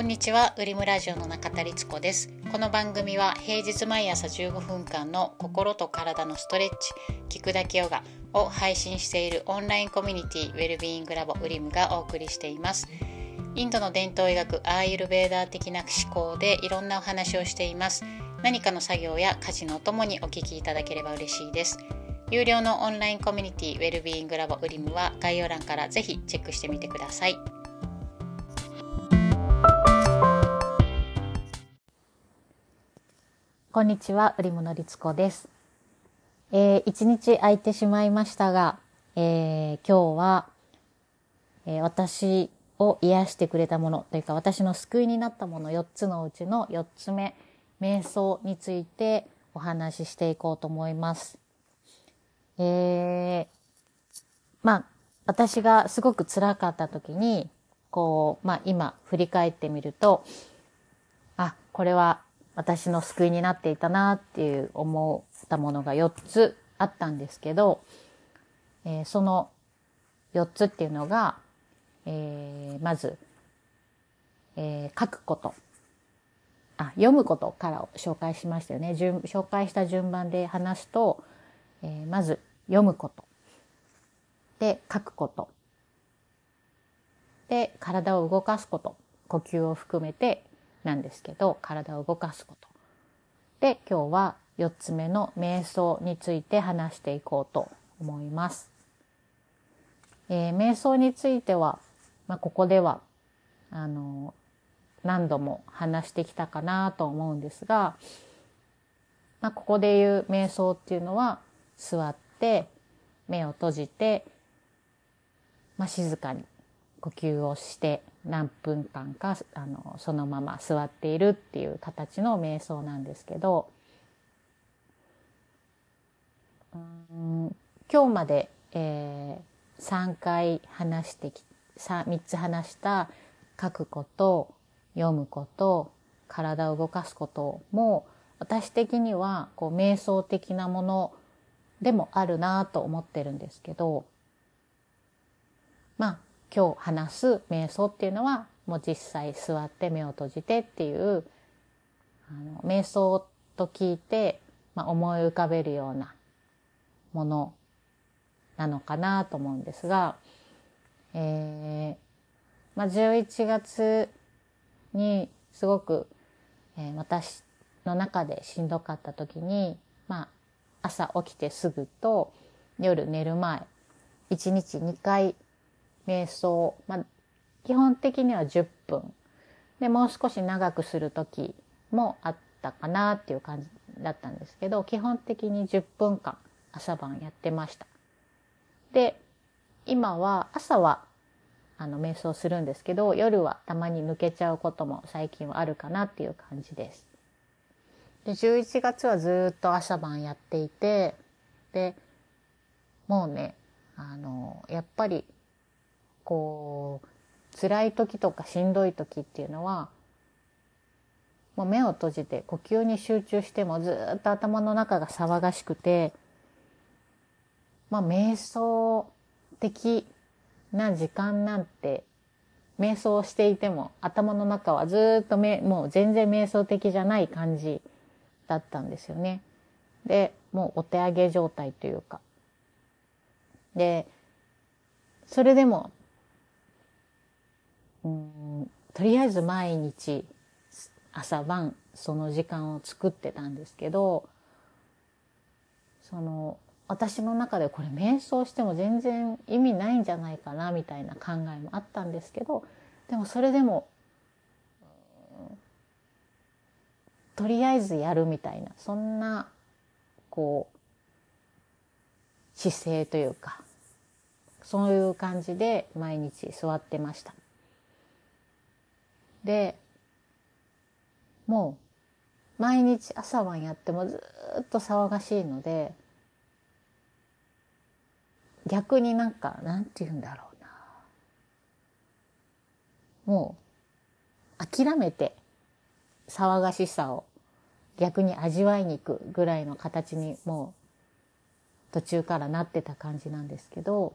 こんにちは、ウリムラジオの中田律子です。この番組は平日毎朝15分間の心と体のストレッチ、聞くだけヨガを配信しているオンラインコミュニティウェルビーイングラボウリムがお送りしています。インドの伝統医学アーユルベーダー的な思考でいろんなお話をしています。何かの作業や家事のお供にお聞きいただければ嬉しいです。有料のオンラインコミュニティウェルビーイングラボウリムは概要欄からぜひチェックしてみてください。こんにちは、うりものりつこです。えー、一日空いてしまいましたが、えー、今日は、えー、私を癒してくれたものというか、私の救いになったもの4つのうちの4つ目、瞑想についてお話ししていこうと思います。えー、まあ、私がすごく辛かった時に、こう、まあ今振り返ってみると、あ、これは私の救いになっていたなっていう思ったものが4つあったんですけど、えー、その4つっていうのが、えー、まず、えー、書くこと。あ、読むことから紹介しましたよね。紹介した順番で話すと、えまず読むこと。で、書くこと。で、体を動かすこと。呼吸を含めてなんですけど、体を動かすこと。で、今日は4つ目の瞑想について話していこうと思います。えー、瞑想については、まあ、ここでは、あの、何度も話してきたかなと思うんですが、まあ、ここで言う瞑想っていうのは、座って、目を閉じて、まあ、静かに呼吸をして何分間かあのそのまま座っているっていう形の瞑想なんですけどうん今日まで、えー、3回話してき 3, 3つ話した書くこと読むこと体を動かすことも私的にはこう瞑想的なものでもあるなと思ってるんですけどまあ今日話す瞑想っていうのはもう実際座って目を閉じてっていうあの瞑想と聞いて、まあ、思い浮かべるようなものなのかなと思うんですが、えーまあ、11月にすごく、えー、私の中でしんどかった時に、まあ、朝起きてすぐと夜寝る前1日2回瞑想、まあ、基本的には10分でもう少し長くする時もあったかなっていう感じだったんですけど基本的に10分間朝晩やってました。で今は朝はあの瞑想するんですけど夜はたまに抜けちゃうことも最近はあるかなっていう感じです。で11月はずっと朝晩やっていてでもうねあのやっぱりこう辛い時とかしんどい時っていうのはもう目を閉じて呼吸に集中してもずっと頭の中が騒がしくてまあ瞑想的な時間なんて瞑想していても頭の中はずっとめもう全然瞑想的じゃない感じだったんですよね。でもうお手上げ状態というか。でそれでもうんとりあえず毎日朝晩その時間を作ってたんですけどその私の中でこれ瞑想しても全然意味ないんじゃないかなみたいな考えもあったんですけどでもそれでもとりあえずやるみたいなそんなこう姿勢というかそういう感じで毎日座ってました。でもう毎日朝晩やってもずっと騒がしいので逆になんかなんて言うんだろうな。もう諦めて騒がしさを逆に味わいに行くぐらいの形にもう途中からなってた感じなんですけど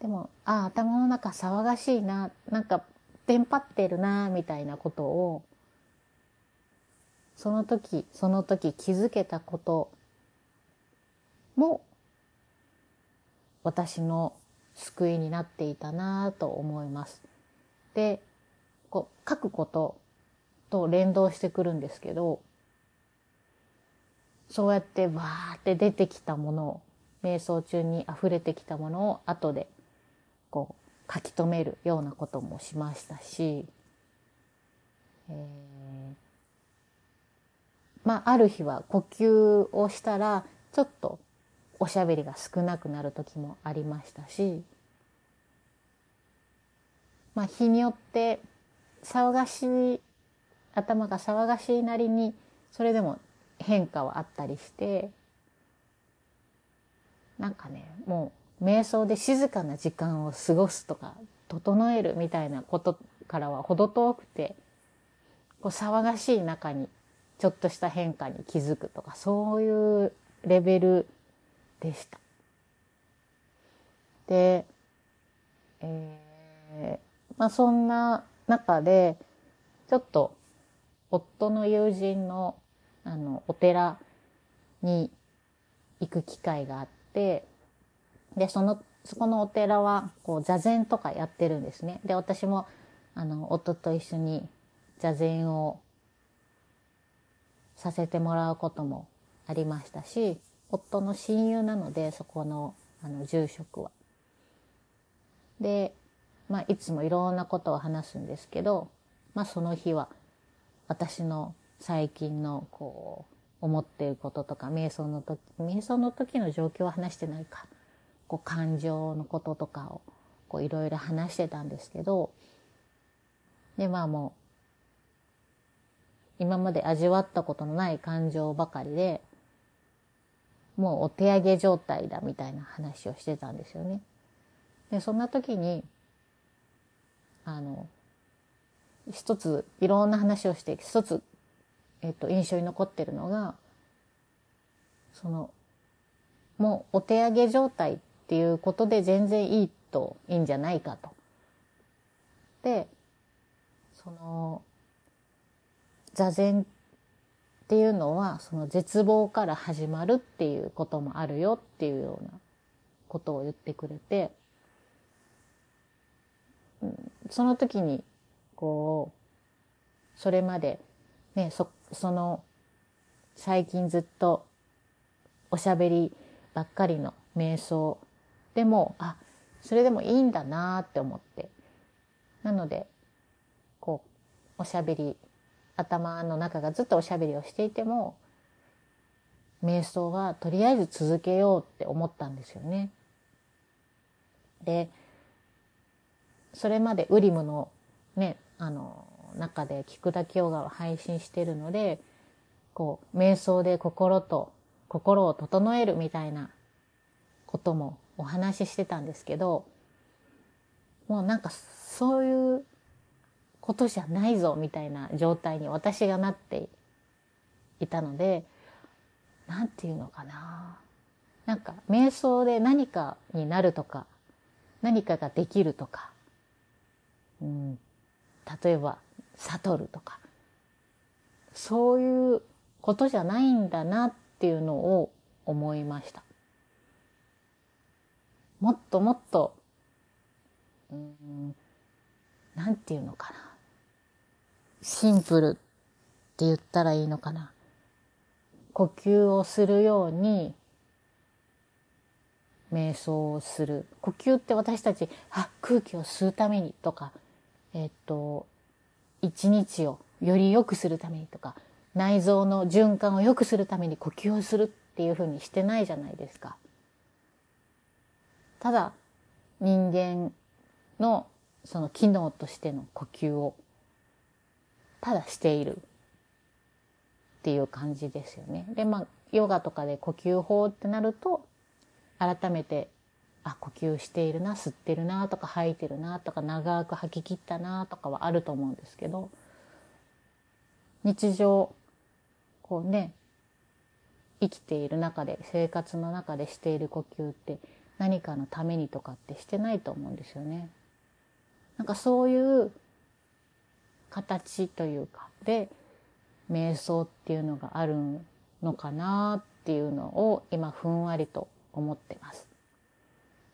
でも、ああ、頭の中騒がしいな、なんかテンパってるなみたいなことを、その時、その時気づけたことも、私の救いになっていたなと思います。で、こう、書くことと連動してくるんですけど、そうやってわーって出てきたものを、瞑想中に溢れてきたものを後でこう書き留めるようなこともしましたし、えー、まあある日は呼吸をしたらちょっとおしゃべりが少なくなる時もありましたし、まあ日によって騒がしい、頭が騒がしいなりにそれでも変化はあったりして、なんかね、もう瞑想で静かな時間を過ごすとか、整えるみたいなことからは程遠くて、こう騒がしい中にちょっとした変化に気づくとか、そういうレベルでした。で、えー、まあそんな中で、ちょっと夫の友人のあの、お寺に行く機会があって、で、その、そこのお寺は、こう、座禅とかやってるんですね。で、私も、あの、夫と一緒に座禅をさせてもらうこともありましたし、夫の親友なので、そこの、あの、住職は。で、まあ、いつもいろんなことを話すんですけど、まあ、その日は、私の最近のこう思ってることとか瞑想の時瞑想の時の状況は話してないかこう感情のこととかをこういろいろ話してたんですけどでまあもう今まで味わったことのない感情ばかりでもうお手上げ状態だみたいな話をしてたんですよね。でそんな時にあの一ついろんな話をして一つえっと、印象に残ってるのが、その、もうお手上げ状態っっていうことで全然いいと、いいんじゃないかと。で、その、座禅っていうのは、その絶望から始まるっていうこともあるよっていうようなことを言ってくれて、その時に、こう、それまで、ね、そ、その、最近ずっとおしゃべりばっかりの瞑想でも、あ、それでもいいんだなって思って。なので、こう、おしゃべり、頭の中がずっとおしゃべりをしていても、瞑想はとりあえず続けようって思ったんですよね。で、それまでウリムのね、あの、中で聞くだけヨガを配信してるので、こう、瞑想で心と、心を整えるみたいなこともお話ししてたんですけど、もうなんかそういうことじゃないぞみたいな状態に私がなっていたので、なんていうのかな。なんか瞑想で何かになるとか、何かができるとか、うん、例えば悟るとか、そういうことじゃないんだなっていうのを思いました。もっともっと、うん、なんていうのかな。シンプルって言ったらいいのかな。呼吸をするように、瞑想をする。呼吸って私たち、あ、空気を吸うためにとか、えっと、一日をより良くするためにとか、内臓の循環を良くするために呼吸をするっていうふうにしてないじゃないですか。ただ、人間のその機能としての呼吸を、ただしているっていう感じですよね。で、まあ、ヨガとかで呼吸法ってなると、改めてあ、呼吸しているな、吸ってるなとか吐いてるなとか長く吐き切ったなとかはあると思うんですけど、日常、こうね、生きている中で、生活の中でしている呼吸って何かのためにとかってしてないと思うんですよね。なんかそういう形というかで瞑想っていうのがあるのかなっていうのを今ふんわりと思ってます。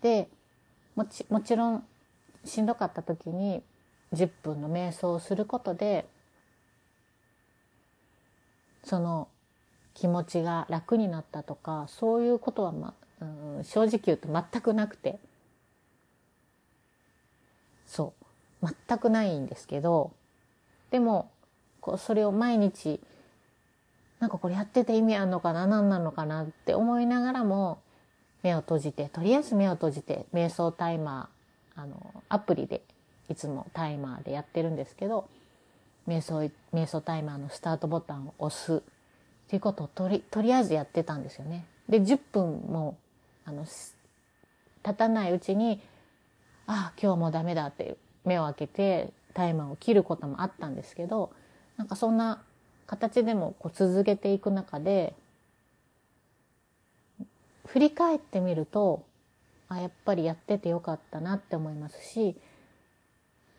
でもちもちろんしんどかった時に10分の瞑想をすることでその気持ちが楽になったとかそういうことは、まあうん、正直言うと全くなくてそう全くないんですけどでもこうそれを毎日なんかこれやってて意味あるのかな何なのかなって思いながらも目を閉じてとりあえず目を閉じて瞑想タイマーあのアプリでいつもタイマーでやってるんですけど瞑想瞑想タイマーのスタートボタンを押すっていうことをとりとりあえずやってたんですよね。で10分もあの経たないうちにああ今日もダメだって目を開けてタイマーを切ることもあったんですけどなんかそんな形でもこう続けていく中で振り返ってみるとあやっぱりやっててよかったなって思いますし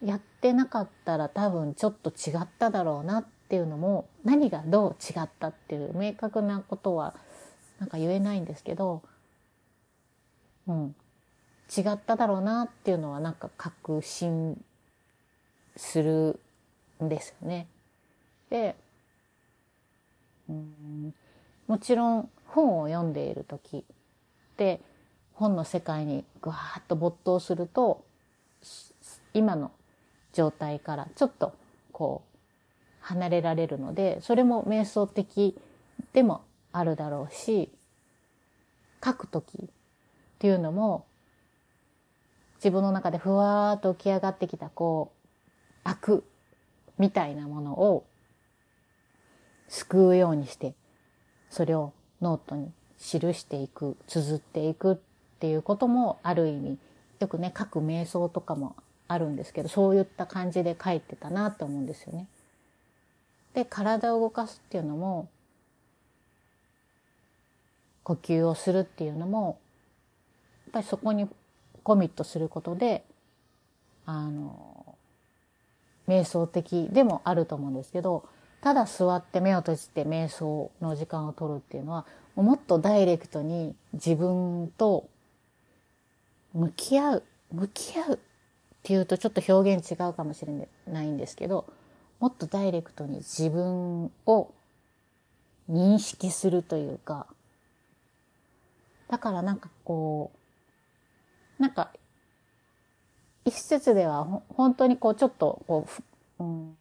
やってなかったら多分ちょっと違っただろうなっていうのも何がどう違ったっていう明確なことはなんか言えないんですけど、うん、違っただろうなっていうのはなんか確信するんですよね。で、うん、もちろん本を読んでいる時で本の世界にぐわーっと没頭すると今の状態からちょっとこう離れられるのでそれも瞑想的でもあるだろうし書く時っていうのも自分の中でふわーっと浮き上がってきたこう悪みたいなものを救うようにしてそれをノートに記していく綴っていくっていうこともある意味よくね書く瞑想とかもあるんですけどそういった感じで書いてたなと思うんですよね。で体を動かすっていうのも呼吸をするっていうのもぱりそこにコミットすることであの瞑想的でもあると思うんですけどただ座って目を閉じて瞑想の時間を取るっていうのはもっとダイレクトに自分と向き合う向き合うっていうとちょっと表現違うかもしれないんですけどもっとダイレクトに自分を認識するというかだからなんかこうなんか一説では本当にこうちょっとこう、うん、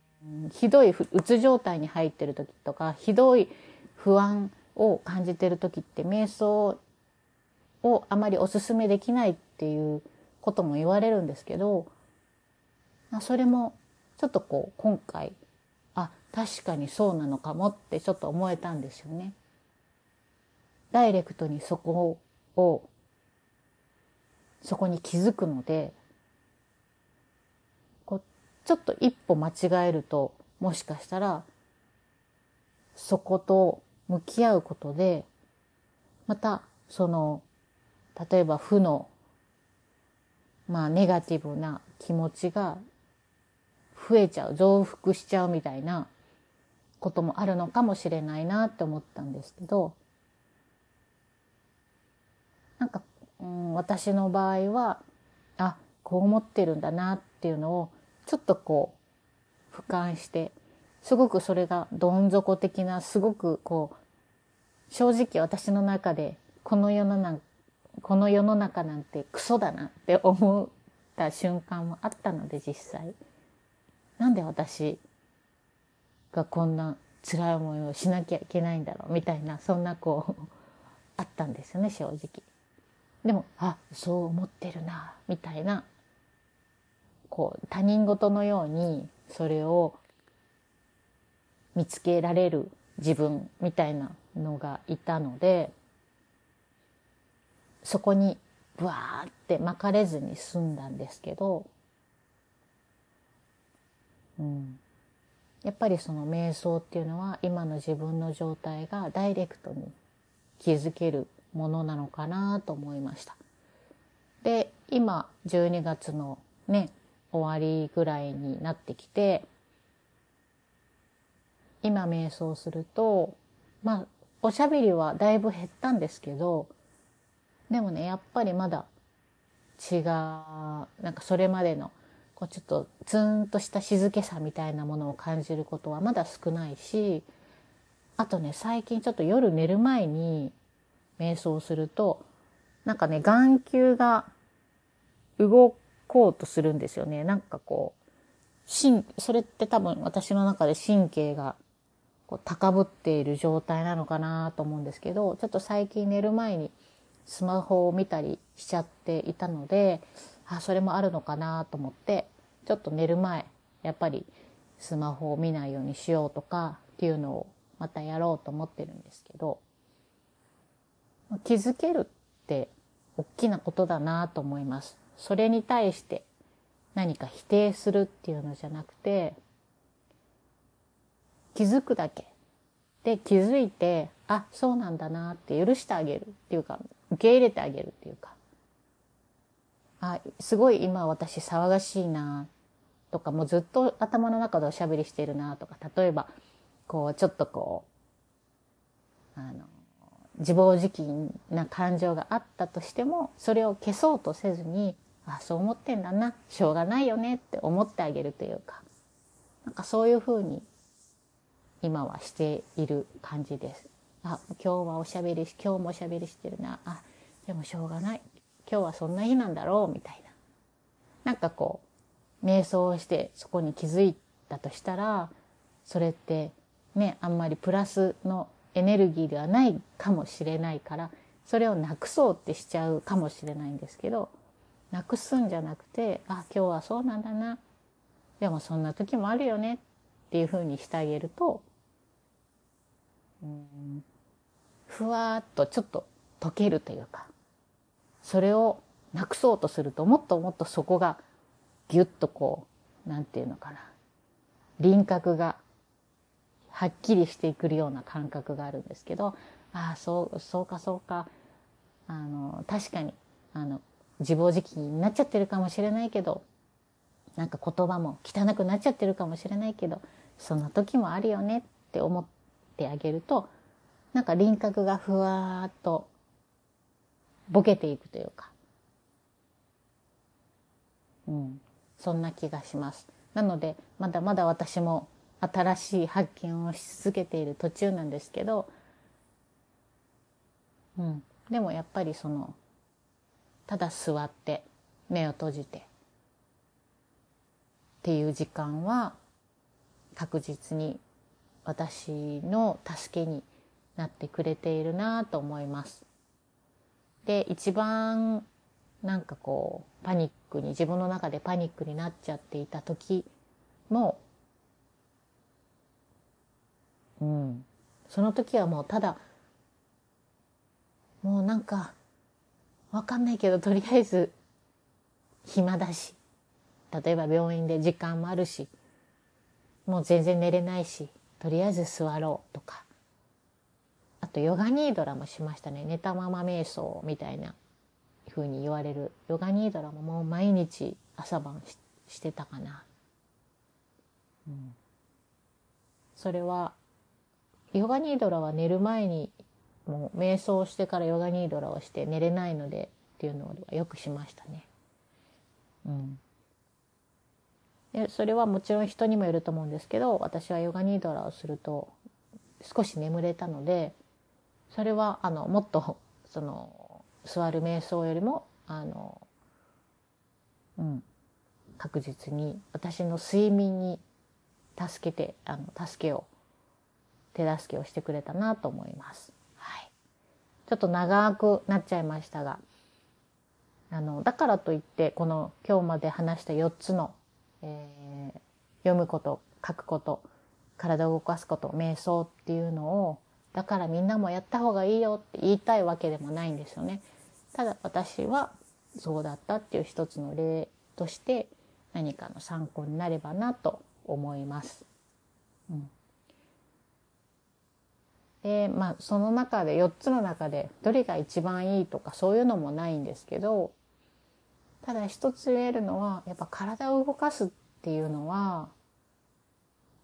ひどいうつ状態に入ってる時とかひどい不安を感じてる時って瞑想をあまりお勧めできないっていうことも言われるんですけどそれもちょっとこう今回あ確かにそうなのかもってちょっと思えたんですよね。ダイレクトにそこをそこに気づくのでこうちょっと一歩間違えるともしかしたらそこと向き合うことでまたその例えば負のまあネガティブな気持ちが増えちゃう増幅しちゃうみたいなこともあるのかもしれないなって思ったんですけどなんか、うん、私の場合はあこう思ってるんだなっていうのをちょっとこう俯瞰してすごくそれがどん底的なすごくこう正直私の中でこの世の中この世の中なんてクソだなって思った瞬間もあったので実際。なんで私がこんな辛い思いをしなきゃいけないんだろうみたいなそんなこうあったんですよね正直。でもあそう思ってるなみたいなこう他人事のようにそれを見つけられる自分みたいなのがいたのでそこにブワーって巻かれずに済んだんですけどうん、やっぱりその瞑想っていうのは今の自分の状態がダイレクトに気づけるものなのかなと思いました。で今12月のね終わりぐらいになってきて今瞑想すると、まあ、おしゃべりはだいぶ減ったんですけど、でもね、やっぱりまだ違う、なんかそれまでの、こうちょっとツーンとした静けさみたいなものを感じることはまだ少ないし、あとね、最近ちょっと夜寝る前に瞑想すると、なんかね、眼球が動こうとするんですよね。なんかこう、神、それって多分私の中で神経がこう高ぶっている状態なのかなと思うんですけど、ちょっと最近寝る前にスマホを見たりしちゃっていたので、あ、それもあるのかなと思って、ちょっと寝る前、やっぱりスマホを見ないようにしようとかっていうのをまたやろうと思ってるんですけど、気づけるって大きなことだなと思います。それに対して何か否定するっていうのじゃなくて、気づくだけ。で、気づいて、あ、そうなんだなって許してあげるっていうか、受け入れてあげるっていうか、あ、すごい今私騒がしいなとか、もうずっと頭の中でおしゃべりしてるなとか、例えば、こう、ちょっとこう、あの、自暴自棄な感情があったとしても、それを消そうとせずに、あ、そう思ってんだな、しょうがないよねって思ってあげるというか、なんかそういうふうに今はしている感じです。あ、今日はおしゃべりし、今日もおしゃべりしてるな。あ、でもしょうがない。今日はそんな日なんだろう、みたいな。なんかこう、瞑想をしてそこに気づいたとしたら、それってね、あんまりプラスのエネルギーではないかもしれないから、それをなくそうってしちゃうかもしれないんですけど、なくすんじゃなくて、あ、今日はそうなんだな。でもそんな時もあるよねっていうふうにしてあげると、うん、ふわーっとちょっと溶けるというか、それをなくそうとするともっともっとそこがギュッとこう、なんていうのかな。輪郭がはっきりしてくるような感覚があるんですけど、ああ、そう、そうかそうか。あの、確かに、あの、自暴自棄になっちゃってるかもしれないけど、なんか言葉も汚くなっちゃってるかもしれないけど、そんな時もあるよねって思ってあげると、なんか輪郭がふわーっとボケていくというか、うん、そんな気がします。なので、まだまだ私も新しい発見をし続けている途中なんですけど、うん、でもやっぱりそのただ座って目を閉じてっていう時間は確実に私の助けになってくれているなと思います。で、一番なんかこうパニックに自分の中でパニックになっちゃっていた時も、うん、その時はもうただもうなんかわかんないけど、とりあえず、暇だし。例えば病院で時間もあるし、もう全然寝れないし、とりあえず座ろうとか。あと、ヨガニードラもしましたね。寝たまま瞑想みたいな風に言われる。ヨガニードラももう毎日朝晩してたかな。うん。それは、ヨガニードラは寝る前にもう瞑想してからヨガニードラをして寝れないのでっていうのはよくしましたね。うん。でそれはもちろん人にもよると思うんですけど私はヨガニードラをすると少し眠れたのでそれはあのもっとその座る瞑想よりもあの、うん、確実に私の睡眠に助けてあの助けを手助けをしてくれたなと思います。はいちょっと長くなっちゃいましたが、あの、だからといって、この今日まで話した4つの、えー、読むこと、書くこと、体を動かすこと、瞑想っていうのを、だからみんなもやった方がいいよって言いたいわけでもないんですよね。ただ私はそうだったっていう一つの例として何かの参考になればなと思います。うんで、まあ、その中で、4つの中で、どれが一番いいとか、そういうのもないんですけど、ただ一つ言えるのは、やっぱ体を動かすっていうのは、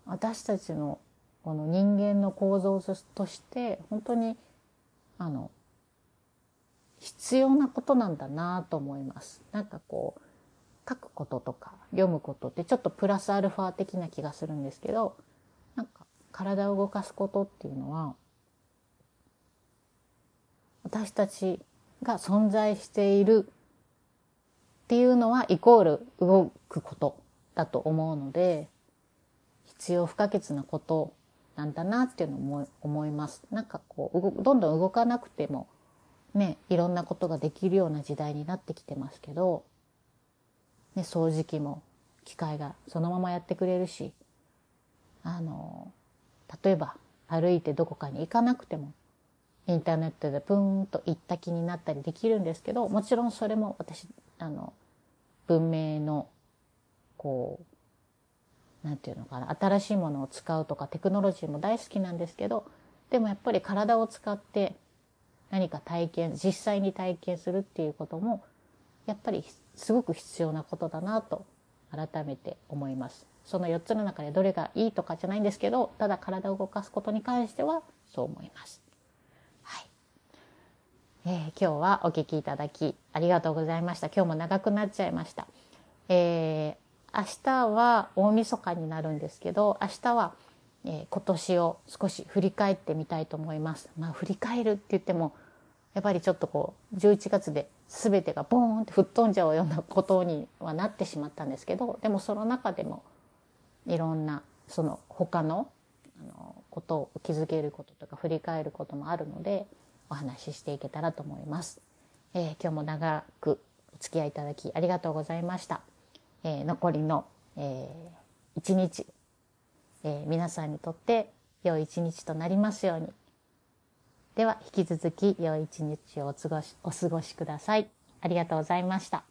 私たちのこの人間の構造として本当にあの必要なことなんだなと思います。なんかこう書くこととか読むことってちょっとプラスアルファ的な気がするんですけどなんか体を動かすことっていうのは私たちが存在しているっていうのはイコール動くことだと思うので必要不可欠なことなんだなっていうのを思います。なんかこうどんどん動かなくてもねいろんなことができるような時代になってきてますけど、ね、掃除機も機械がそのままやってくれるしあの例えば歩いてどこかに行かなくてもインターネットでプーンと行った気になったりできるんですけどもちろんそれも私あの文明のこう何て言うのかな新しいものを使うとかテクノロジーも大好きなんですけどでもやっぱり体を使って何か体験実際に体験するっていうこともやっぱりすごく必要なことだなと改めて思います。その4つの中でどれがいいとかじゃないんですけどただ体を動かすことに関してはそう思います。えー、今日はお聞きいただきありがとうございました。今日も長くなっちゃいました。えー、明日は大晦日になるんですけど、明日は、えー、今年を少し振り返ってみたいと思います。まあ振り返るって言っても、やっぱりちょっとこう、11月で全てがボーンって吹っ飛んじゃうようなことにはなってしまったんですけど、でもその中でもいろんなその他のあのことを気づけることとか振り返ることもあるので、お話ししていけたらと思います。えー、今日も長くお付き合いいただきありがとうございました。えー、残りの、えー、1日、え皆さんにとって良い一日となりますように。では引き続き良い一日をお過ごしお過ごしください。ありがとうございました。